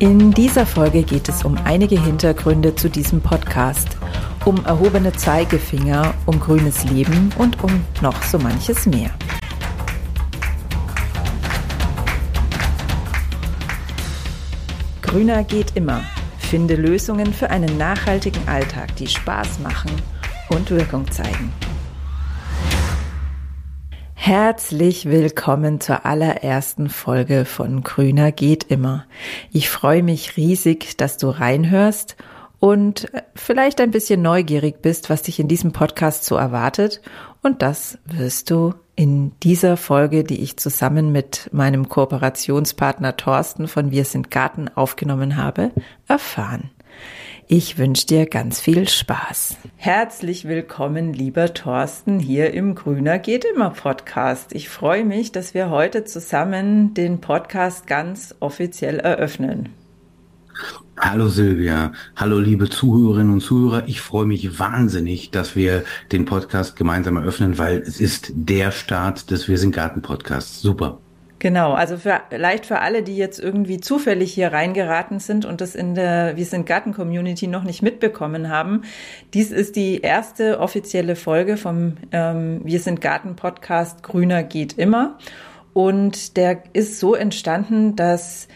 In dieser Folge geht es um einige Hintergründe zu diesem Podcast, um erhobene Zeigefinger, um grünes Leben und um noch so manches mehr. Grüner geht immer. Finde Lösungen für einen nachhaltigen Alltag, die Spaß machen und Wirkung zeigen. Herzlich willkommen zur allerersten Folge von Grüner geht immer. Ich freue mich riesig, dass du reinhörst und vielleicht ein bisschen neugierig bist, was dich in diesem Podcast so erwartet. Und das wirst du in dieser Folge, die ich zusammen mit meinem Kooperationspartner Thorsten von Wir sind Garten aufgenommen habe, erfahren. Ich wünsche dir ganz viel Spaß. Herzlich willkommen, lieber Thorsten, hier im Grüner geht immer Podcast. Ich freue mich, dass wir heute zusammen den Podcast ganz offiziell eröffnen. Hallo Silvia, hallo liebe Zuhörerinnen und Zuhörer. Ich freue mich wahnsinnig, dass wir den Podcast gemeinsam eröffnen, weil es ist der Start des Wir sind Garten Podcasts. Super. Genau, also für, vielleicht für alle, die jetzt irgendwie zufällig hier reingeraten sind und das in der Wir sind Garten Community noch nicht mitbekommen haben. Dies ist die erste offizielle Folge vom ähm, Wir sind Garten Podcast Grüner geht immer. Und der ist so entstanden, dass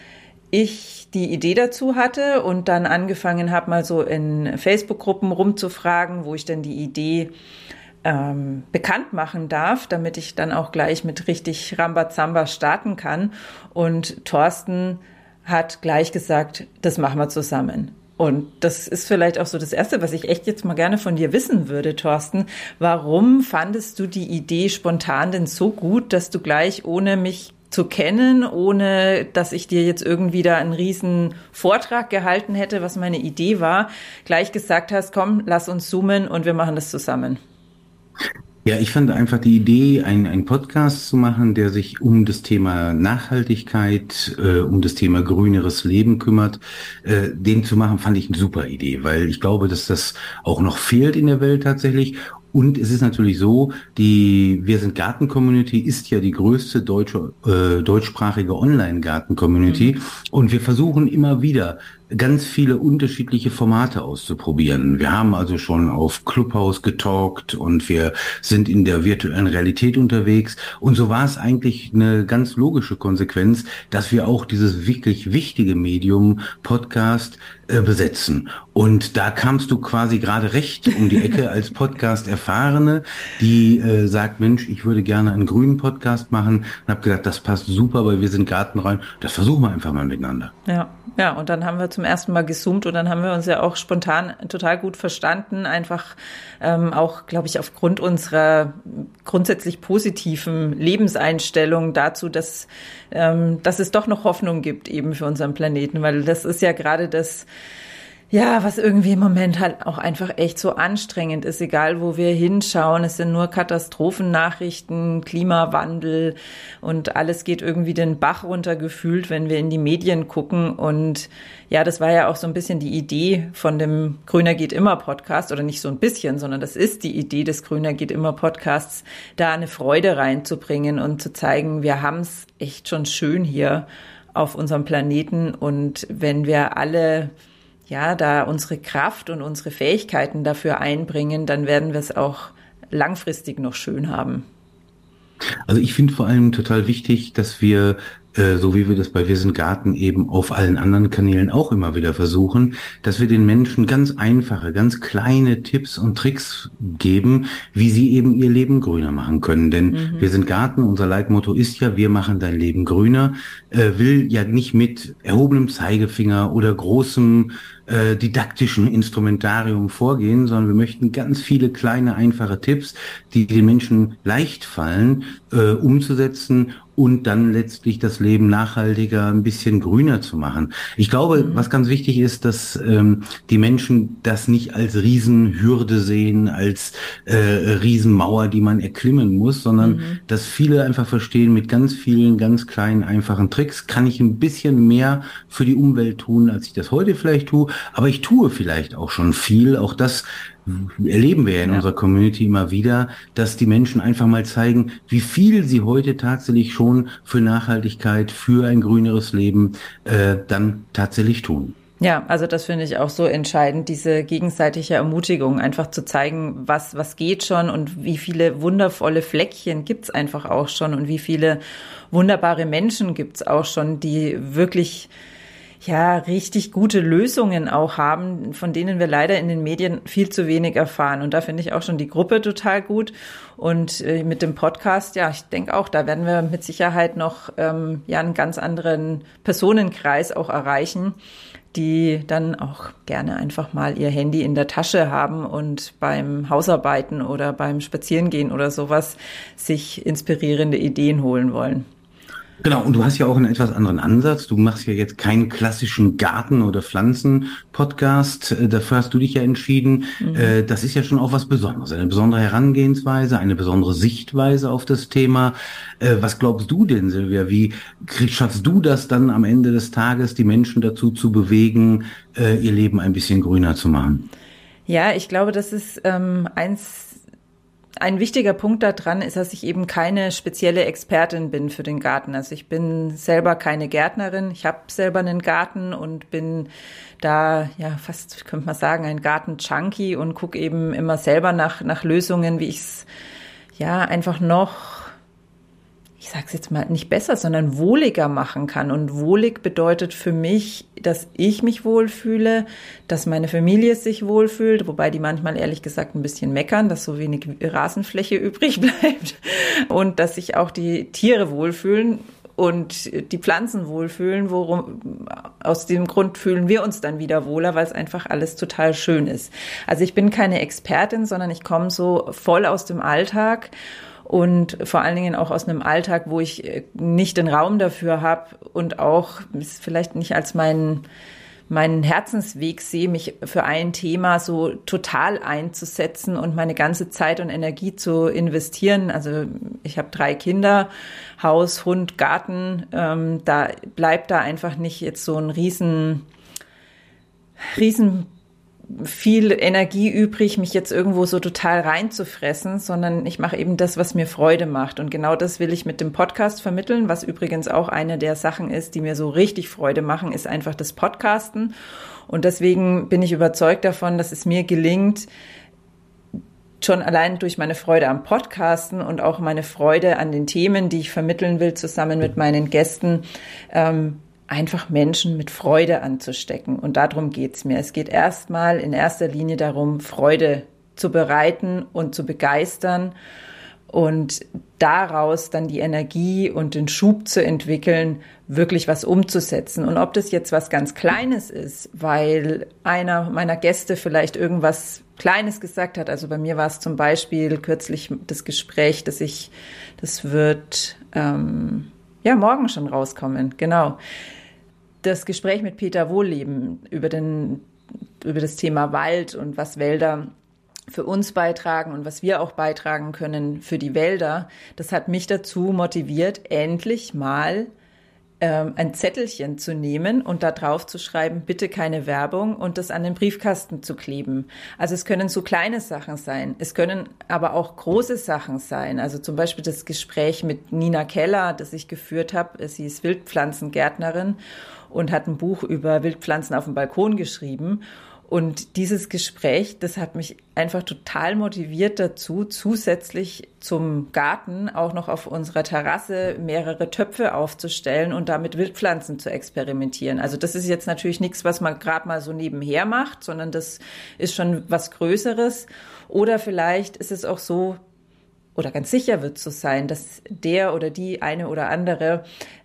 ich die Idee dazu hatte und dann angefangen habe, mal so in Facebook-Gruppen rumzufragen, wo ich dann die Idee ähm, bekannt machen darf, damit ich dann auch gleich mit richtig Rambazamba starten kann. Und Thorsten hat gleich gesagt, das machen wir zusammen. Und das ist vielleicht auch so das Erste, was ich echt jetzt mal gerne von dir wissen würde, Thorsten. Warum fandest du die Idee spontan denn so gut, dass du gleich ohne mich zu kennen, ohne dass ich dir jetzt irgendwie da einen riesen Vortrag gehalten hätte, was meine Idee war, gleich gesagt hast, komm, lass uns zoomen und wir machen das zusammen? Ja, ich fand einfach die Idee, einen Podcast zu machen, der sich um das Thema Nachhaltigkeit, äh, um das Thema grüneres Leben kümmert, äh, den zu machen, fand ich eine super Idee, weil ich glaube, dass das auch noch fehlt in der Welt tatsächlich. Und es ist natürlich so, die Wir sind Garten Community ist ja die größte deutsche, äh, deutschsprachige Online-Garten Community. Mhm. Und wir versuchen immer wieder ganz viele unterschiedliche Formate auszuprobieren. Wir haben also schon auf Clubhouse getalkt und wir sind in der virtuellen Realität unterwegs. Und so war es eigentlich eine ganz logische Konsequenz, dass wir auch dieses wirklich wichtige Medium Podcast äh, besetzen. Und da kamst du quasi gerade recht um die Ecke als Podcast-Erfahrene, die äh, sagt, Mensch, ich würde gerne einen grünen Podcast machen. Und habe gedacht, das passt super, weil wir sind Gartenrein. Das versuchen wir einfach mal miteinander. Ja, ja. Und dann haben wir zum ersten Mal gesoomt und dann haben wir uns ja auch spontan total gut verstanden. Einfach ähm, auch, glaube ich, aufgrund unserer grundsätzlich positiven Lebenseinstellung dazu, dass, ähm, dass es doch noch Hoffnung gibt eben für unseren Planeten. Weil das ist ja gerade das, ja, was irgendwie im Moment halt auch einfach echt so anstrengend ist, egal wo wir hinschauen. Es sind nur Katastrophennachrichten, Klimawandel und alles geht irgendwie den Bach runter gefühlt, wenn wir in die Medien gucken. Und ja, das war ja auch so ein bisschen die Idee von dem Grüner geht immer Podcast oder nicht so ein bisschen, sondern das ist die Idee des Grüner geht immer Podcasts, da eine Freude reinzubringen und zu zeigen, wir haben es echt schon schön hier auf unserem Planeten und wenn wir alle ja, da unsere Kraft und unsere Fähigkeiten dafür einbringen, dann werden wir es auch langfristig noch schön haben. Also ich finde vor allem total wichtig, dass wir äh, so wie wir das bei Wir sind Garten eben auf allen anderen Kanälen auch immer wieder versuchen, dass wir den Menschen ganz einfache, ganz kleine Tipps und Tricks geben, wie sie eben ihr Leben grüner machen können. Denn mhm. Wir sind Garten, unser Leitmotto ist ja, wir machen dein Leben grüner, äh, will ja nicht mit erhobenem Zeigefinger oder großem äh, didaktischen Instrumentarium vorgehen, sondern wir möchten ganz viele kleine, einfache Tipps, die den Menschen leicht fallen, äh, umzusetzen und dann letztlich das Leben nachhaltiger, ein bisschen grüner zu machen. Ich glaube, mhm. was ganz wichtig ist, dass ähm, die Menschen das nicht als Riesenhürde sehen, als äh, Riesenmauer, die man erklimmen muss, sondern mhm. dass viele einfach verstehen, mit ganz vielen, ganz kleinen, einfachen Tricks kann ich ein bisschen mehr für die Umwelt tun, als ich das heute vielleicht tue. Aber ich tue vielleicht auch schon viel. Auch das erleben wir ja in ja. unserer Community immer wieder, dass die Menschen einfach mal zeigen, wie viel sie heute tatsächlich schon für Nachhaltigkeit, für ein grüneres Leben äh, dann tatsächlich tun. Ja, also das finde ich auch so entscheidend, diese gegenseitige Ermutigung, einfach zu zeigen, was, was geht schon und wie viele wundervolle Fleckchen gibt's einfach auch schon und wie viele wunderbare Menschen gibt's auch schon, die wirklich ja, richtig gute Lösungen auch haben, von denen wir leider in den Medien viel zu wenig erfahren. Und da finde ich auch schon die Gruppe total gut. Und äh, mit dem Podcast, ja, ich denke auch, da werden wir mit Sicherheit noch ähm, ja einen ganz anderen Personenkreis auch erreichen, die dann auch gerne einfach mal ihr Handy in der Tasche haben und beim Hausarbeiten oder beim Spazierengehen oder sowas sich inspirierende Ideen holen wollen. Genau, und du hast ja auch einen etwas anderen Ansatz. Du machst ja jetzt keinen klassischen Garten- oder Pflanzen-Podcast. Äh, dafür hast du dich ja entschieden. Mhm. Äh, das ist ja schon auch was Besonderes. Eine besondere Herangehensweise, eine besondere Sichtweise auf das Thema. Äh, was glaubst du denn, Silvia? Wie schaffst du das dann am Ende des Tages, die Menschen dazu zu bewegen, ihr Leben ein bisschen grüner zu machen? Ja, ich glaube, das ist ähm, eins ein wichtiger Punkt daran ist, dass ich eben keine spezielle Expertin bin für den Garten. Also ich bin selber keine Gärtnerin. Ich habe selber einen Garten und bin da ja fast könnte man sagen ein Garten-Junkie und gucke eben immer selber nach nach Lösungen, wie ich es ja einfach noch ich sage es jetzt mal nicht besser, sondern wohliger machen kann. Und wohlig bedeutet für mich, dass ich mich wohlfühle, dass meine Familie sich wohlfühlt, wobei die manchmal ehrlich gesagt ein bisschen meckern, dass so wenig Rasenfläche übrig bleibt und dass sich auch die Tiere wohlfühlen und die Pflanzen wohlfühlen, worum aus dem Grund fühlen wir uns dann wieder wohler, weil es einfach alles total schön ist. Also ich bin keine Expertin, sondern ich komme so voll aus dem Alltag und vor allen Dingen auch aus einem Alltag, wo ich äh, nicht den Raum dafür habe und auch vielleicht nicht als meinen meinen Herzensweg sehe, mich für ein Thema so total einzusetzen und meine ganze Zeit und Energie zu investieren. Also ich habe drei Kinder, Haus, Hund, Garten. Ähm, da bleibt da einfach nicht jetzt so ein riesen, riesen viel Energie übrig, mich jetzt irgendwo so total reinzufressen, sondern ich mache eben das, was mir Freude macht. Und genau das will ich mit dem Podcast vermitteln, was übrigens auch eine der Sachen ist, die mir so richtig Freude machen, ist einfach das Podcasten. Und deswegen bin ich überzeugt davon, dass es mir gelingt, schon allein durch meine Freude am Podcasten und auch meine Freude an den Themen, die ich vermitteln will, zusammen mit meinen Gästen, ähm, einfach Menschen mit Freude anzustecken. Und darum geht's mir. Es geht erstmal in erster Linie darum, Freude zu bereiten und zu begeistern und daraus dann die Energie und den Schub zu entwickeln, wirklich was umzusetzen. Und ob das jetzt was ganz Kleines ist, weil einer meiner Gäste vielleicht irgendwas Kleines gesagt hat. Also bei mir war es zum Beispiel kürzlich das Gespräch, dass ich, das wird ähm, ja morgen schon rauskommen. Genau das Gespräch mit Peter Wohlleben über, den, über das Thema Wald und was Wälder für uns beitragen und was wir auch beitragen können für die Wälder, das hat mich dazu motiviert, endlich mal ähm, ein Zettelchen zu nehmen und da drauf zu schreiben, bitte keine Werbung und das an den Briefkasten zu kleben. Also es können so kleine Sachen sein, es können aber auch große Sachen sein. Also zum Beispiel das Gespräch mit Nina Keller, das ich geführt habe. Sie ist Wildpflanzengärtnerin und hat ein Buch über Wildpflanzen auf dem Balkon geschrieben. Und dieses Gespräch, das hat mich einfach total motiviert dazu, zusätzlich zum Garten auch noch auf unserer Terrasse mehrere Töpfe aufzustellen und damit Wildpflanzen zu experimentieren. Also das ist jetzt natürlich nichts, was man gerade mal so nebenher macht, sondern das ist schon was Größeres. Oder vielleicht ist es auch so, oder ganz sicher wird es so sein, dass der oder die eine oder andere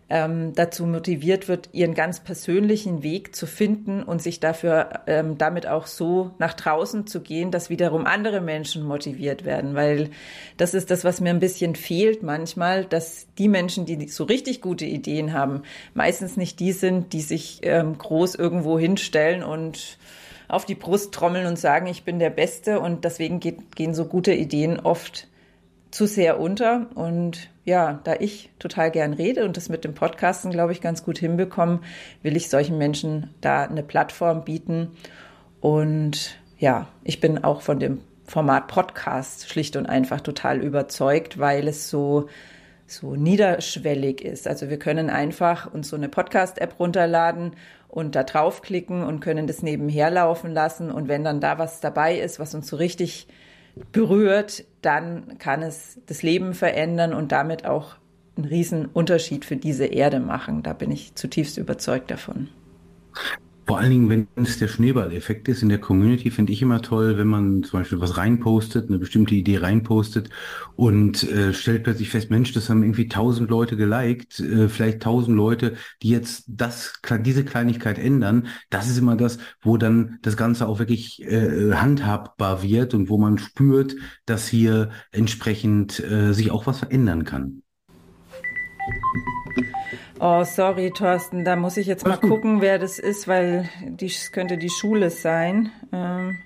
ähm, dazu motiviert wird, ihren ganz persönlichen Weg zu finden und sich dafür ähm, damit auch so nach draußen zu gehen, dass wiederum andere Menschen motiviert werden. Weil das ist das, was mir ein bisschen fehlt manchmal, dass die Menschen, die so richtig gute Ideen haben, meistens nicht die sind, die sich ähm, groß irgendwo hinstellen und auf die Brust trommeln und sagen, ich bin der Beste. Und deswegen geht, gehen so gute Ideen oft zu sehr unter. Und ja, da ich total gern rede und das mit dem Podcasten, glaube ich, ganz gut hinbekommen, will ich solchen Menschen da eine Plattform bieten und ja, ich bin auch von dem Format Podcast schlicht und einfach total überzeugt, weil es so so niederschwellig ist. Also wir können einfach uns so eine Podcast-App runterladen und da draufklicken und können das nebenher laufen lassen. Und wenn dann da was dabei ist, was uns so richtig berührt, dann kann es das Leben verändern und damit auch einen riesen Unterschied für diese Erde machen. Da bin ich zutiefst überzeugt davon. Vor allen Dingen, wenn es der Schneeballeffekt ist in der Community, finde ich immer toll, wenn man zum Beispiel was reinpostet, eine bestimmte Idee reinpostet und äh, stellt plötzlich fest, Mensch, das haben irgendwie tausend Leute geliked, äh, vielleicht tausend Leute, die jetzt das, diese Kleinigkeit ändern. Das ist immer das, wo dann das Ganze auch wirklich äh, handhabbar wird und wo man spürt, dass hier entsprechend äh, sich auch was verändern kann. Oh, sorry, Thorsten, da muss ich jetzt mal gucken, wer das ist, weil es könnte die Schule sein. Ähm,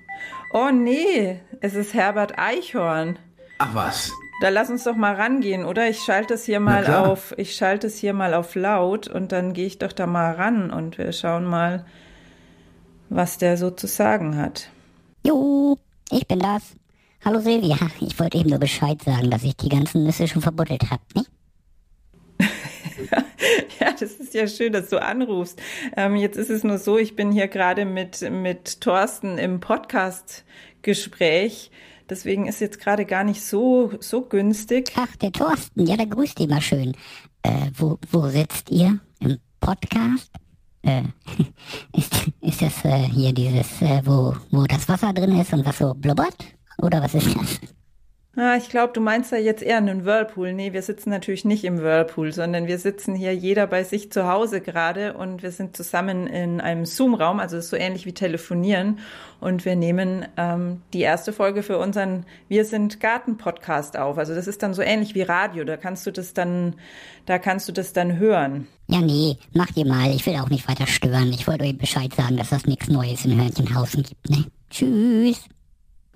oh nee, es ist Herbert Eichhorn. Ach was. Da lass uns doch mal rangehen, oder? Ich schalte es hier mal auf, ich schalte es hier mal auf laut und dann gehe ich doch da mal ran und wir schauen mal, was der so zu sagen hat. Jo, ich bin das. Hallo Silvia, ich wollte eben nur Bescheid sagen, dass ich die ganzen Nüsse schon verbuddelt habe, nicht? ja, das ist ja schön, dass du anrufst. Ähm, jetzt ist es nur so, ich bin hier gerade mit, mit Thorsten im Podcast-Gespräch. Deswegen ist jetzt gerade gar nicht so, so günstig. Ach, der Thorsten, ja, da grüßt ihr mal schön. Äh, wo, wo sitzt ihr? Im Podcast? Äh, ist, ist das äh, hier dieses, äh, wo, wo das Wasser drin ist und was so blubbert? Oder was ist das? Ah, ich glaube, du meinst ja jetzt eher einen Whirlpool. Nee, wir sitzen natürlich nicht im Whirlpool, sondern wir sitzen hier jeder bei sich zu Hause gerade und wir sind zusammen in einem Zoom-Raum, also so ähnlich wie telefonieren. Und wir nehmen ähm, die erste Folge für unseren Wir sind Garten-Podcast auf. Also das ist dann so ähnlich wie Radio. Da kannst du das dann, da kannst du das dann hören. Ja, nee, mach dir mal. Ich will auch nicht weiter stören. Ich wollte euch Bescheid sagen, dass das nichts Neues in Hörnchenhausen gibt, ne? Tschüss.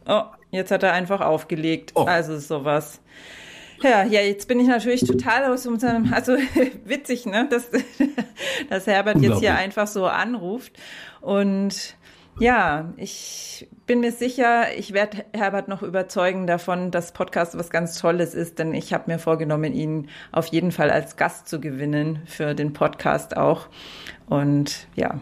Oh, Jetzt hat er einfach aufgelegt. Oh. Also sowas. Ja, ja, jetzt bin ich natürlich total aus unserem, also witzig, ne, dass, dass Herbert jetzt hier einfach so anruft. Und ja, ich bin mir sicher, ich werde Herbert noch überzeugen davon, dass Podcast was ganz Tolles ist, denn ich habe mir vorgenommen, ihn auf jeden Fall als Gast zu gewinnen für den Podcast auch. Und ja,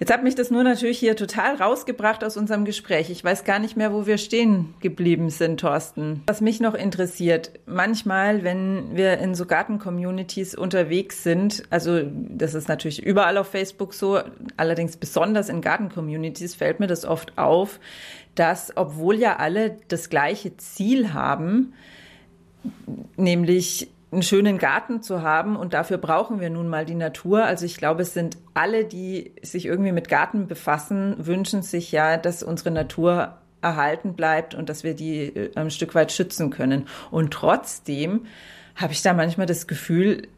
Jetzt hat mich das nur natürlich hier total rausgebracht aus unserem Gespräch. Ich weiß gar nicht mehr, wo wir stehen geblieben sind, Thorsten. Was mich noch interessiert, manchmal, wenn wir in so Garten-Communities unterwegs sind, also das ist natürlich überall auf Facebook so, allerdings besonders in Garten-Communities fällt mir das oft auf, dass obwohl ja alle das gleiche Ziel haben, nämlich einen schönen Garten zu haben und dafür brauchen wir nun mal die Natur. Also ich glaube, es sind alle, die sich irgendwie mit Garten befassen, wünschen sich ja, dass unsere Natur erhalten bleibt und dass wir die äh, ein Stück weit schützen können. Und trotzdem habe ich da manchmal das Gefühl,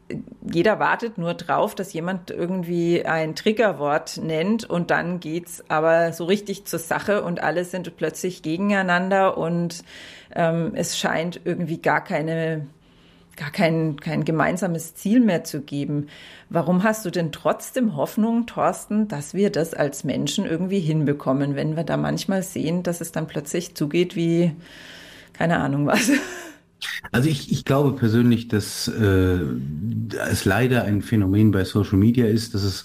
jeder wartet nur drauf, dass jemand irgendwie ein Triggerwort nennt und dann geht's aber so richtig zur Sache und alle sind plötzlich gegeneinander und ähm, es scheint irgendwie gar keine gar kein, kein gemeinsames Ziel mehr zu geben. Warum hast du denn trotzdem Hoffnung, Thorsten, dass wir das als Menschen irgendwie hinbekommen, wenn wir da manchmal sehen, dass es dann plötzlich zugeht wie, keine Ahnung was? Also ich, ich glaube persönlich, dass äh, es leider ein Phänomen bei Social Media ist, dass es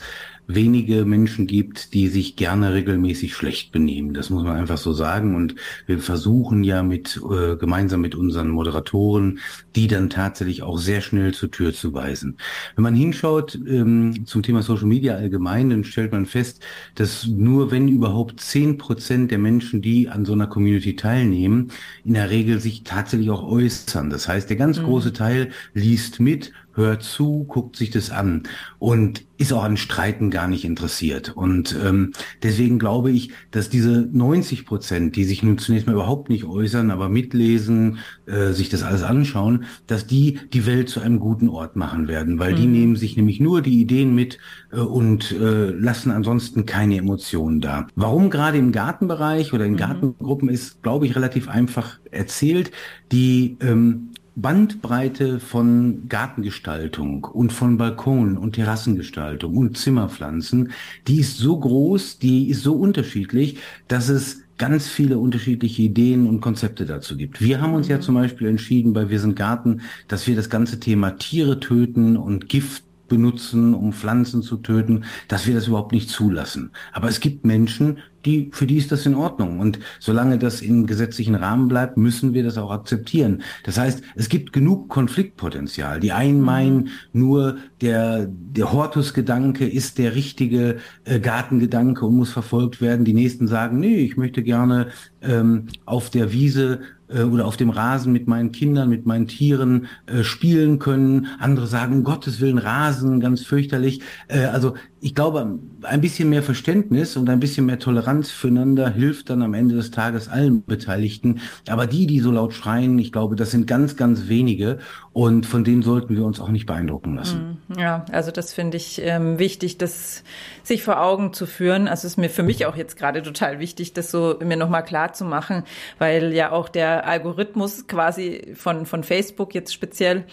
wenige Menschen gibt, die sich gerne regelmäßig schlecht benehmen. Das muss man einfach so sagen. Und wir versuchen ja mit äh, gemeinsam mit unseren Moderatoren, die dann tatsächlich auch sehr schnell zur Tür zu weisen. Wenn man hinschaut ähm, zum Thema Social Media allgemein, dann stellt man fest, dass nur wenn überhaupt zehn Prozent der Menschen, die an so einer Community teilnehmen, in der Regel sich tatsächlich auch äußern. Das heißt, der ganz mhm. große Teil liest mit, hört zu, guckt sich das an und ist auch an Streiten gar nicht interessiert. Und ähm, deswegen glaube ich, dass diese 90 Prozent, die sich nun zunächst mal überhaupt nicht äußern, aber mitlesen, äh, sich das alles anschauen, dass die die Welt zu einem guten Ort machen werden, weil mhm. die nehmen sich nämlich nur die Ideen mit äh, und äh, lassen ansonsten keine Emotionen da. Warum gerade im Gartenbereich oder in mhm. Gartengruppen ist, glaube ich, relativ einfach erzählt. Die ähm, Bandbreite von Gartengestaltung und von Balkon und Terrassengestaltung und Zimmerpflanzen, die ist so groß, die ist so unterschiedlich, dass es ganz viele unterschiedliche Ideen und Konzepte dazu gibt. Wir haben uns ja mhm. zum Beispiel entschieden bei Wir sind Garten, dass wir das ganze Thema Tiere töten und Gift benutzen, um Pflanzen zu töten, dass wir das überhaupt nicht zulassen. Aber es gibt Menschen, die, für die ist das in Ordnung. Und solange das im gesetzlichen Rahmen bleibt, müssen wir das auch akzeptieren. Das heißt, es gibt genug Konfliktpotenzial. Die einen meinen, nur der, der Hortus-Gedanke ist der richtige äh, Gartengedanke und muss verfolgt werden. Die nächsten sagen, nee, ich möchte gerne ähm, auf der Wiese äh, oder auf dem Rasen mit meinen Kindern, mit meinen Tieren äh, spielen können. Andere sagen, um Gottes Willen, Rasen, ganz fürchterlich. Äh, also ich glaube, ein bisschen mehr Verständnis und ein bisschen mehr Toleranz füreinander hilft dann am Ende des Tages allen Beteiligten. Aber die, die so laut schreien, ich glaube, das sind ganz, ganz wenige und von denen sollten wir uns auch nicht beeindrucken lassen. Mm, ja, also das finde ich ähm, wichtig, das sich vor Augen zu führen. Also es ist mir für mich auch jetzt gerade total wichtig, das so mir nochmal klar zu machen, weil ja auch der Algorithmus quasi von, von Facebook jetzt speziell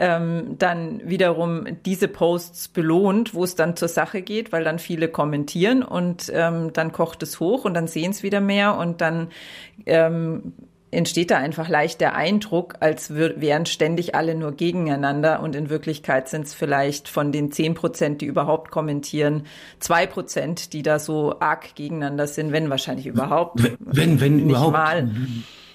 ähm, dann wiederum diese Posts belohnt, wo es dann zur Sache geht, weil dann viele kommentieren und ähm, dann kocht es hoch und dann sehen es wieder mehr und dann ähm, entsteht da einfach leicht der Eindruck, als wären ständig alle nur gegeneinander und in Wirklichkeit sind es vielleicht von den zehn Prozent, die überhaupt kommentieren, zwei Prozent, die da so arg gegeneinander sind, wenn wahrscheinlich überhaupt. Wenn, wenn, wenn überhaupt. Mal.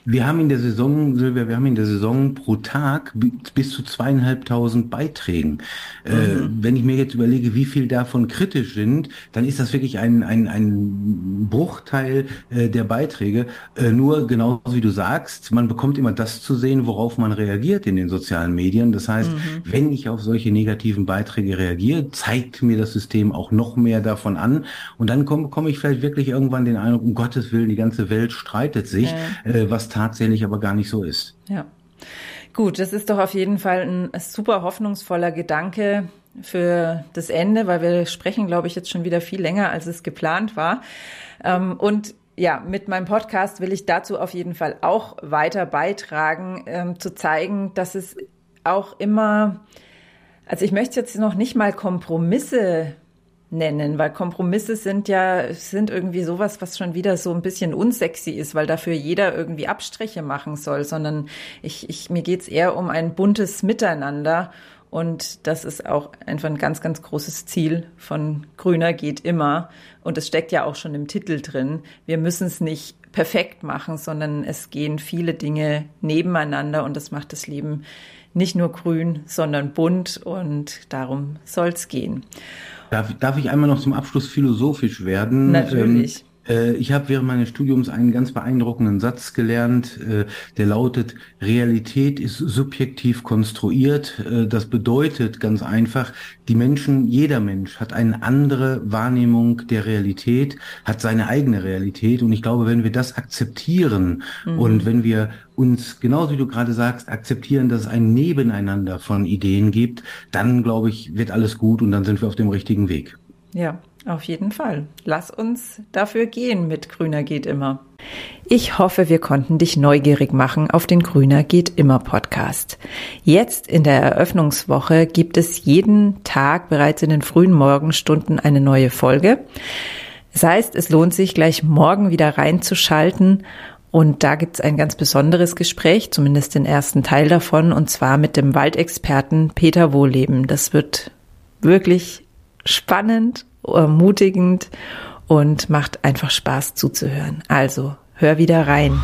Wir haben in der Saison, Silvia, wir haben in der Saison pro Tag bis zu zweieinhalbtausend Beiträgen. Äh, mhm. Äh, wenn ich mir jetzt überlege, wie viel davon kritisch sind, dann ist das wirklich ein, ein, ein Bruchteil äh, der Beiträge. Äh, nur genauso wie du sagst, man bekommt immer das zu sehen, worauf man reagiert in den sozialen Medien. Das heißt, mhm. wenn ich auf solche negativen Beiträge reagiere, zeigt mir das System auch noch mehr davon an. Und dann komme komm ich vielleicht wirklich irgendwann den Eindruck, um Gottes Willen, die ganze Welt streitet sich, äh, was tatsächlich aber gar nicht so ist. Ja. Gut, das ist doch auf jeden Fall ein super hoffnungsvoller Gedanke für das Ende, weil wir sprechen, glaube ich, jetzt schon wieder viel länger, als es geplant war. Ähm, und ja, mit meinem Podcast will ich dazu auf jeden Fall auch weiter beitragen, ähm, zu zeigen, dass es auch immer, also ich möchte jetzt noch nicht mal Kompromisse nennen, weil Kompromisse sind ja, sind irgendwie sowas, was schon wieder so ein bisschen unsexy ist, weil dafür jeder irgendwie Abstriche machen soll, sondern ich, ich, mir geht's eher um ein buntes Miteinander und das ist auch einfach ein ganz, ganz großes Ziel von Grüner geht immer. Und es steckt ja auch schon im Titel drin. Wir müssen es nicht perfekt machen, sondern es gehen viele Dinge nebeneinander und das macht das Leben nicht nur grün, sondern bunt und darum soll's gehen. Darf, darf ich einmal noch zum Abschluss philosophisch werden? Natürlich. Ähm, äh, ich habe während meines Studiums einen ganz beeindruckenden Satz gelernt, äh, der lautet, Realität ist subjektiv konstruiert. Äh, das bedeutet ganz einfach, die Menschen, jeder Mensch hat eine andere Wahrnehmung der Realität, hat seine eigene Realität. Und ich glaube, wenn wir das akzeptieren mhm. und wenn wir uns, genauso wie du gerade sagst, akzeptieren, dass es ein Nebeneinander von Ideen gibt, dann glaube ich, wird alles gut und dann sind wir auf dem richtigen Weg. Ja, auf jeden Fall. Lass uns dafür gehen mit Grüner geht immer. Ich hoffe, wir konnten dich neugierig machen auf den Grüner geht immer Podcast. Jetzt in der Eröffnungswoche gibt es jeden Tag bereits in den frühen Morgenstunden eine neue Folge. Das heißt, es lohnt sich gleich morgen wieder reinzuschalten und da gibt es ein ganz besonderes Gespräch, zumindest den ersten Teil davon, und zwar mit dem Waldexperten Peter Wohleben. Das wird wirklich spannend ermutigend und macht einfach Spaß zuzuhören. Also, hör wieder rein.